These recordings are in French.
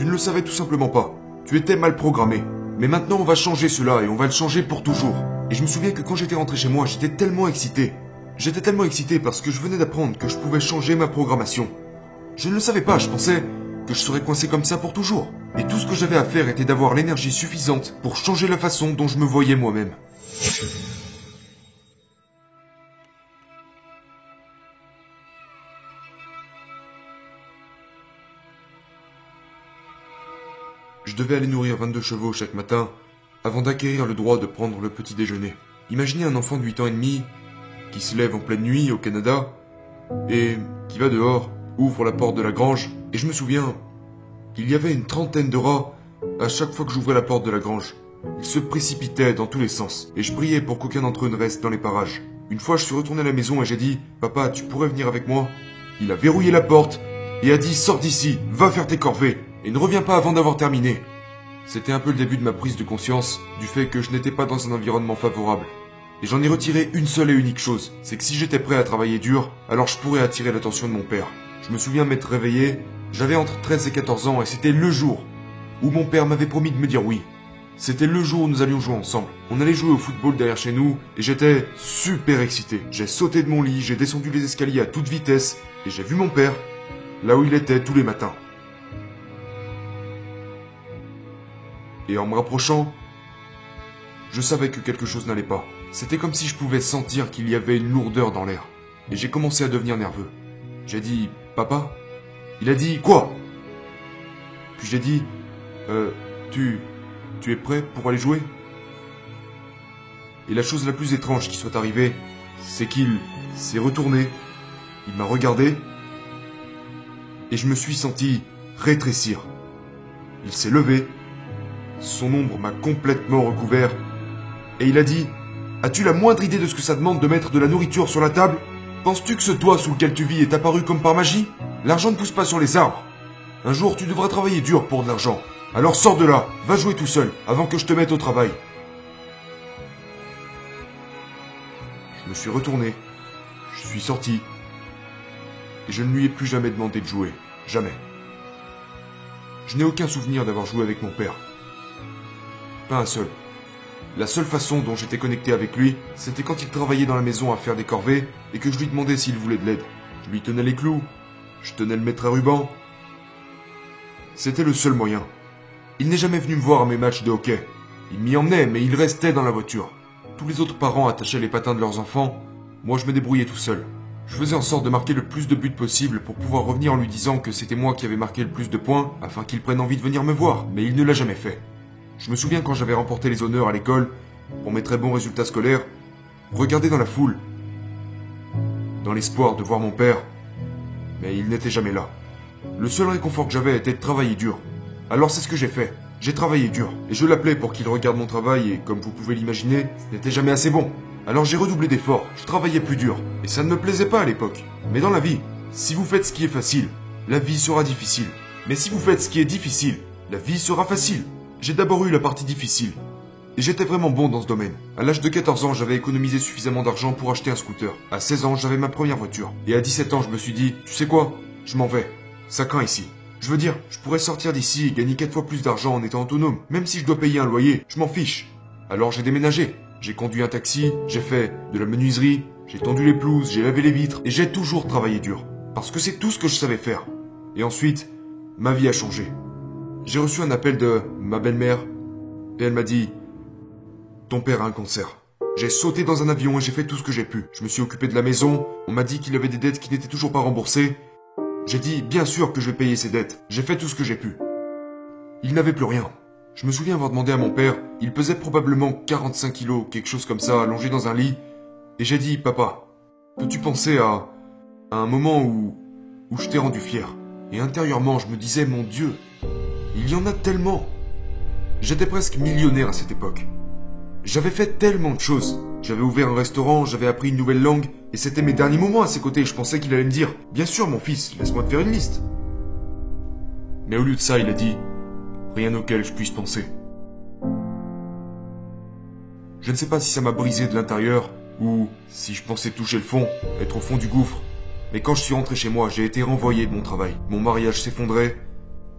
Tu ne le savais tout simplement pas. Tu étais mal programmé. Mais maintenant, on va changer cela et on va le changer pour toujours. Et je me souviens que quand j'étais rentré chez moi, j'étais tellement excité. J'étais tellement excité parce que je venais d'apprendre que je pouvais changer ma programmation. Je ne le savais pas, je pensais que je serais coincé comme ça pour toujours. Et tout ce que j'avais à faire était d'avoir l'énergie suffisante pour changer la façon dont je me voyais moi-même. Devais aller nourrir 22 chevaux chaque matin avant d'acquérir le droit de prendre le petit déjeuner. Imaginez un enfant de 8 ans et demi qui se lève en pleine nuit au Canada et qui va dehors, ouvre la porte de la grange et je me souviens qu'il y avait une trentaine de rats à chaque fois que j'ouvrais la porte de la grange. Ils se précipitaient dans tous les sens et je priais pour qu'aucun d'entre eux ne reste dans les parages. Une fois, je suis retourné à la maison et j'ai dit Papa, tu pourrais venir avec moi? Il a verrouillé la porte et a dit Sors d'ici, va faire tes corvées et ne reviens pas avant d'avoir terminé. C'était un peu le début de ma prise de conscience du fait que je n'étais pas dans un environnement favorable. Et j'en ai retiré une seule et unique chose, c'est que si j'étais prêt à travailler dur, alors je pourrais attirer l'attention de mon père. Je me souviens m'être réveillé, j'avais entre 13 et 14 ans et c'était le jour où mon père m'avait promis de me dire oui. C'était le jour où nous allions jouer ensemble. On allait jouer au football derrière chez nous et j'étais super excité. J'ai sauté de mon lit, j'ai descendu les escaliers à toute vitesse et j'ai vu mon père là où il était tous les matins. Et en me rapprochant, je savais que quelque chose n'allait pas. C'était comme si je pouvais sentir qu'il y avait une lourdeur dans l'air. Et j'ai commencé à devenir nerveux. J'ai dit Papa? Il a dit Quoi? Puis j'ai dit Euh, tu. Tu es prêt pour aller jouer? Et la chose la plus étrange qui soit arrivée, c'est qu'il s'est retourné, il m'a regardé, et je me suis senti rétrécir. Il s'est levé, son ombre m'a complètement recouvert, et il a dit As-tu la moindre idée de ce que ça demande de mettre de la nourriture sur la table? Penses-tu que ce toit sous lequel tu vis est apparu comme par magie? L'argent ne pousse pas sur les arbres. Un jour, tu devras travailler dur pour de l'argent. Alors sors de là, va jouer tout seul, avant que je te mette au travail. Je me suis retourné, je suis sorti, et je ne lui ai plus jamais demandé de jouer. Jamais. Je n'ai aucun souvenir d'avoir joué avec mon père. Pas un seul. La seule façon dont j'étais connecté avec lui, c'était quand il travaillait dans la maison à faire des corvées et que je lui demandais s'il voulait de l'aide. Je lui tenais les clous, je tenais le maître à ruban. C'était le seul moyen. Il n'est jamais venu me voir à mes matchs de hockey. Il m'y emmenait, mais il restait dans la voiture. Tous les autres parents attachaient les patins de leurs enfants. Moi, je me débrouillais tout seul. Je faisais en sorte de marquer le plus de buts possible pour pouvoir revenir en lui disant que c'était moi qui avais marqué le plus de points afin qu'il prenne envie de venir me voir, mais il ne l'a jamais fait. Je me souviens quand j'avais remporté les honneurs à l'école, pour mes très bons résultats scolaires, regarder dans la foule, dans l'espoir de voir mon père, mais il n'était jamais là. Le seul réconfort que j'avais était de travailler dur. Alors c'est ce que j'ai fait. J'ai travaillé dur, et je l'appelais pour qu'il regarde mon travail, et comme vous pouvez l'imaginer, ce n'était jamais assez bon. Alors j'ai redoublé d'efforts, je travaillais plus dur, et ça ne me plaisait pas à l'époque. Mais dans la vie, si vous faites ce qui est facile, la vie sera difficile. Mais si vous faites ce qui est difficile, la vie sera facile. J'ai d'abord eu la partie difficile. Et j'étais vraiment bon dans ce domaine. À l'âge de 14 ans, j'avais économisé suffisamment d'argent pour acheter un scooter. À 16 ans, j'avais ma première voiture. Et à 17 ans, je me suis dit, tu sais quoi? Je m'en vais. Ça craint ici. Je veux dire, je pourrais sortir d'ici et gagner 4 fois plus d'argent en étant autonome. Même si je dois payer un loyer, je m'en fiche. Alors j'ai déménagé. J'ai conduit un taxi, j'ai fait de la menuiserie, j'ai tendu les pelouses, j'ai lavé les vitres, et j'ai toujours travaillé dur. Parce que c'est tout ce que je savais faire. Et ensuite, ma vie a changé. J'ai reçu un appel de ma belle-mère, et elle m'a dit Ton père a un cancer. J'ai sauté dans un avion et j'ai fait tout ce que j'ai pu. Je me suis occupé de la maison, on m'a dit qu'il avait des dettes qui n'étaient toujours pas remboursées. J'ai dit bien sûr que je vais payer ces dettes. J'ai fait tout ce que j'ai pu. Il n'avait plus rien. Je me souviens avoir demandé à mon père, il pesait probablement 45 kilos, quelque chose comme ça, allongé dans un lit, et j'ai dit, papa, peux-tu penser à, à un moment où, où je t'ai rendu fier? Et intérieurement, je me disais, mon Dieu, il y en a tellement. J'étais presque millionnaire à cette époque. J'avais fait tellement de choses. J'avais ouvert un restaurant, j'avais appris une nouvelle langue, et c'était mes derniers moments à ses côtés. Je pensais qu'il allait me dire, bien sûr mon fils, laisse-moi te faire une liste. Mais au lieu de ça, il a dit, rien auquel je puisse penser. Je ne sais pas si ça m'a brisé de l'intérieur, ou si je pensais toucher le fond, être au fond du gouffre. Mais quand je suis rentré chez moi, j'ai été renvoyé de mon travail. Mon mariage s'effondrait,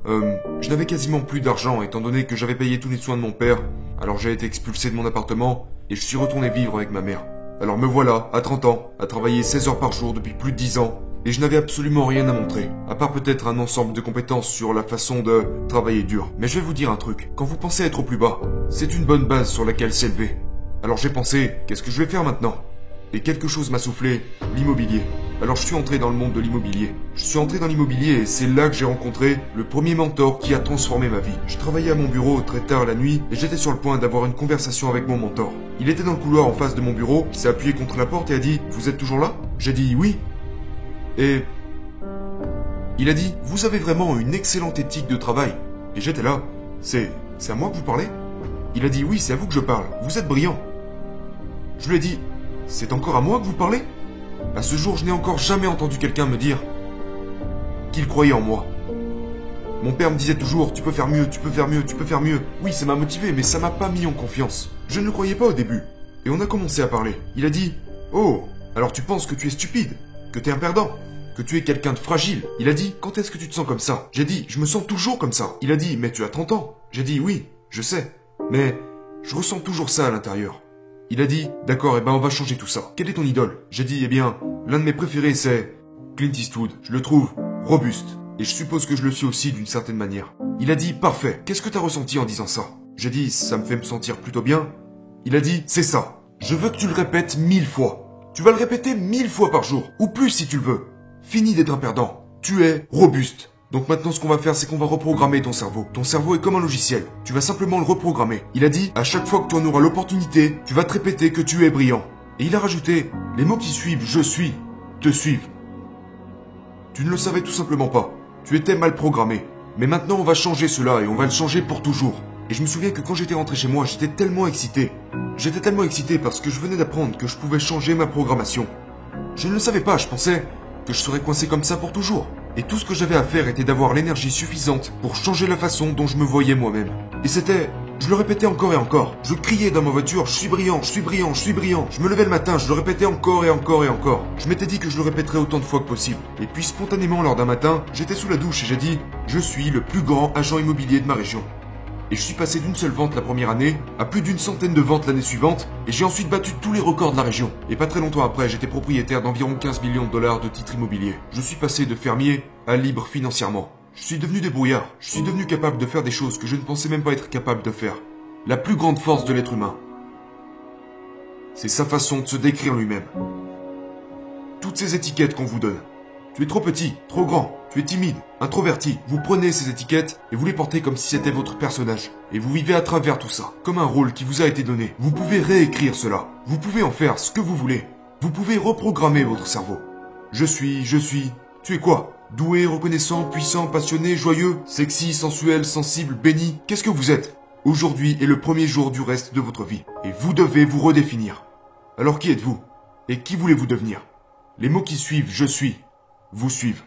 Euh, je n'avais quasiment plus d'argent étant donné que j'avais payé tous les soins de mon père. Alors j'ai été expulsé de mon appartement et je suis retourné vivre avec ma mère. Alors me voilà, à 30 ans, à travailler 16 heures par jour depuis plus de 10 ans. Et je n'avais absolument rien à montrer, à part peut-être un ensemble de compétences sur la façon de travailler dur. Mais je vais vous dire un truc, quand vous pensez être au plus bas, c'est une bonne base sur laquelle s'élever. Alors j'ai pensé, qu'est-ce que je vais faire maintenant? Et quelque chose m'a soufflé, l'immobilier. Alors je suis entré dans le monde de l'immobilier. Je suis entré dans l'immobilier et c'est là que j'ai rencontré le premier mentor qui a transformé ma vie. Je travaillais à mon bureau très tard la nuit et j'étais sur le point d'avoir une conversation avec mon mentor. Il était dans le couloir en face de mon bureau, il s'est appuyé contre la porte et a dit Vous êtes toujours là? J'ai dit oui. Et il a dit Vous avez vraiment une excellente éthique de travail. Et j'étais là. C'est c'est à moi que vous parlez? Il a dit Oui, c'est à vous que je parle. Vous êtes brillant. Je lui ai dit C'est encore à moi que vous parlez? À ce jour, je n'ai encore jamais entendu quelqu'un me dire qu'il croyait en moi. Mon père me disait toujours Tu peux faire mieux, tu peux faire mieux, tu peux faire mieux. Oui, ça m'a motivé, mais ça m'a pas mis en confiance. Je ne le croyais pas au début. Et on a commencé à parler. Il a dit Oh, alors tu penses que tu es stupide, que tu es un perdant, que tu es quelqu'un de fragile. Il a dit Quand est-ce que tu te sens comme ça? J'ai dit Je me sens toujours comme ça. Il a dit Mais tu as 30 ans. J'ai dit Oui, je sais. Mais je ressens toujours ça à l'intérieur. Il a dit, d'accord, eh ben on va changer tout ça. Quelle est ton idole? J'ai dit, eh bien, l'un de mes préférés c'est Clint Eastwood. Je le trouve robuste. Et je suppose que je le suis aussi d'une certaine manière. Il a dit, parfait, qu'est-ce que t'as ressenti en disant ça? J'ai dit, ça me fait me sentir plutôt bien. Il a dit, c'est ça. Je veux que tu le répètes mille fois. Tu vas le répéter mille fois par jour, ou plus si tu le veux. Fini d'être un perdant. Tu es robuste. Donc maintenant, ce qu'on va faire, c'est qu'on va reprogrammer ton cerveau. Ton cerveau est comme un logiciel. Tu vas simplement le reprogrammer. Il a dit, à chaque fois que tu en auras l'opportunité, tu vas te répéter que tu es brillant. Et il a rajouté, les mots qui suivent je suis, te suivent. Tu ne le savais tout simplement pas. Tu étais mal programmé. Mais maintenant, on va changer cela et on va le changer pour toujours. Et je me souviens que quand j'étais rentré chez moi, j'étais tellement excité. J'étais tellement excité parce que je venais d'apprendre que je pouvais changer ma programmation. Je ne le savais pas, je pensais que je serais coincé comme ça pour toujours. Et tout ce que j'avais à faire était d'avoir l'énergie suffisante pour changer la façon dont je me voyais moi-même. Et c'était... Je le répétais encore et encore. Je criais dans ma voiture, je suis brillant, je suis brillant, je suis brillant. Je me levais le matin, je le répétais encore et encore et encore. Je m'étais dit que je le répéterais autant de fois que possible. Et puis spontanément, lors d'un matin, j'étais sous la douche et j'ai dit, je suis le plus grand agent immobilier de ma région et je suis passé d'une seule vente la première année à plus d'une centaine de ventes l'année suivante, et j'ai ensuite battu tous les records de la région. Et pas très longtemps après, j'étais propriétaire d'environ 15 millions de dollars de titres immobiliers. Je suis passé de fermier à libre financièrement. Je suis devenu débrouillard. Je suis devenu capable de faire des choses que je ne pensais même pas être capable de faire. La plus grande force de l'être humain. C'est sa façon de se décrire lui-même. Toutes ces étiquettes qu'on vous donne, tu es trop petit, trop grand, tu es timide, introverti. Vous prenez ces étiquettes et vous les portez comme si c'était votre personnage. Et vous vivez à travers tout ça, comme un rôle qui vous a été donné. Vous pouvez réécrire cela. Vous pouvez en faire ce que vous voulez. Vous pouvez reprogrammer votre cerveau. Je suis, je suis. Tu es quoi? Doué, reconnaissant, puissant, passionné, joyeux, sexy, sensuel, sensible, béni. Qu'est-ce que vous êtes? Aujourd'hui est le premier jour du reste de votre vie. Et vous devez vous redéfinir. Alors qui êtes-vous? Et qui voulez-vous devenir? Les mots qui suivent, je suis, vous suivent.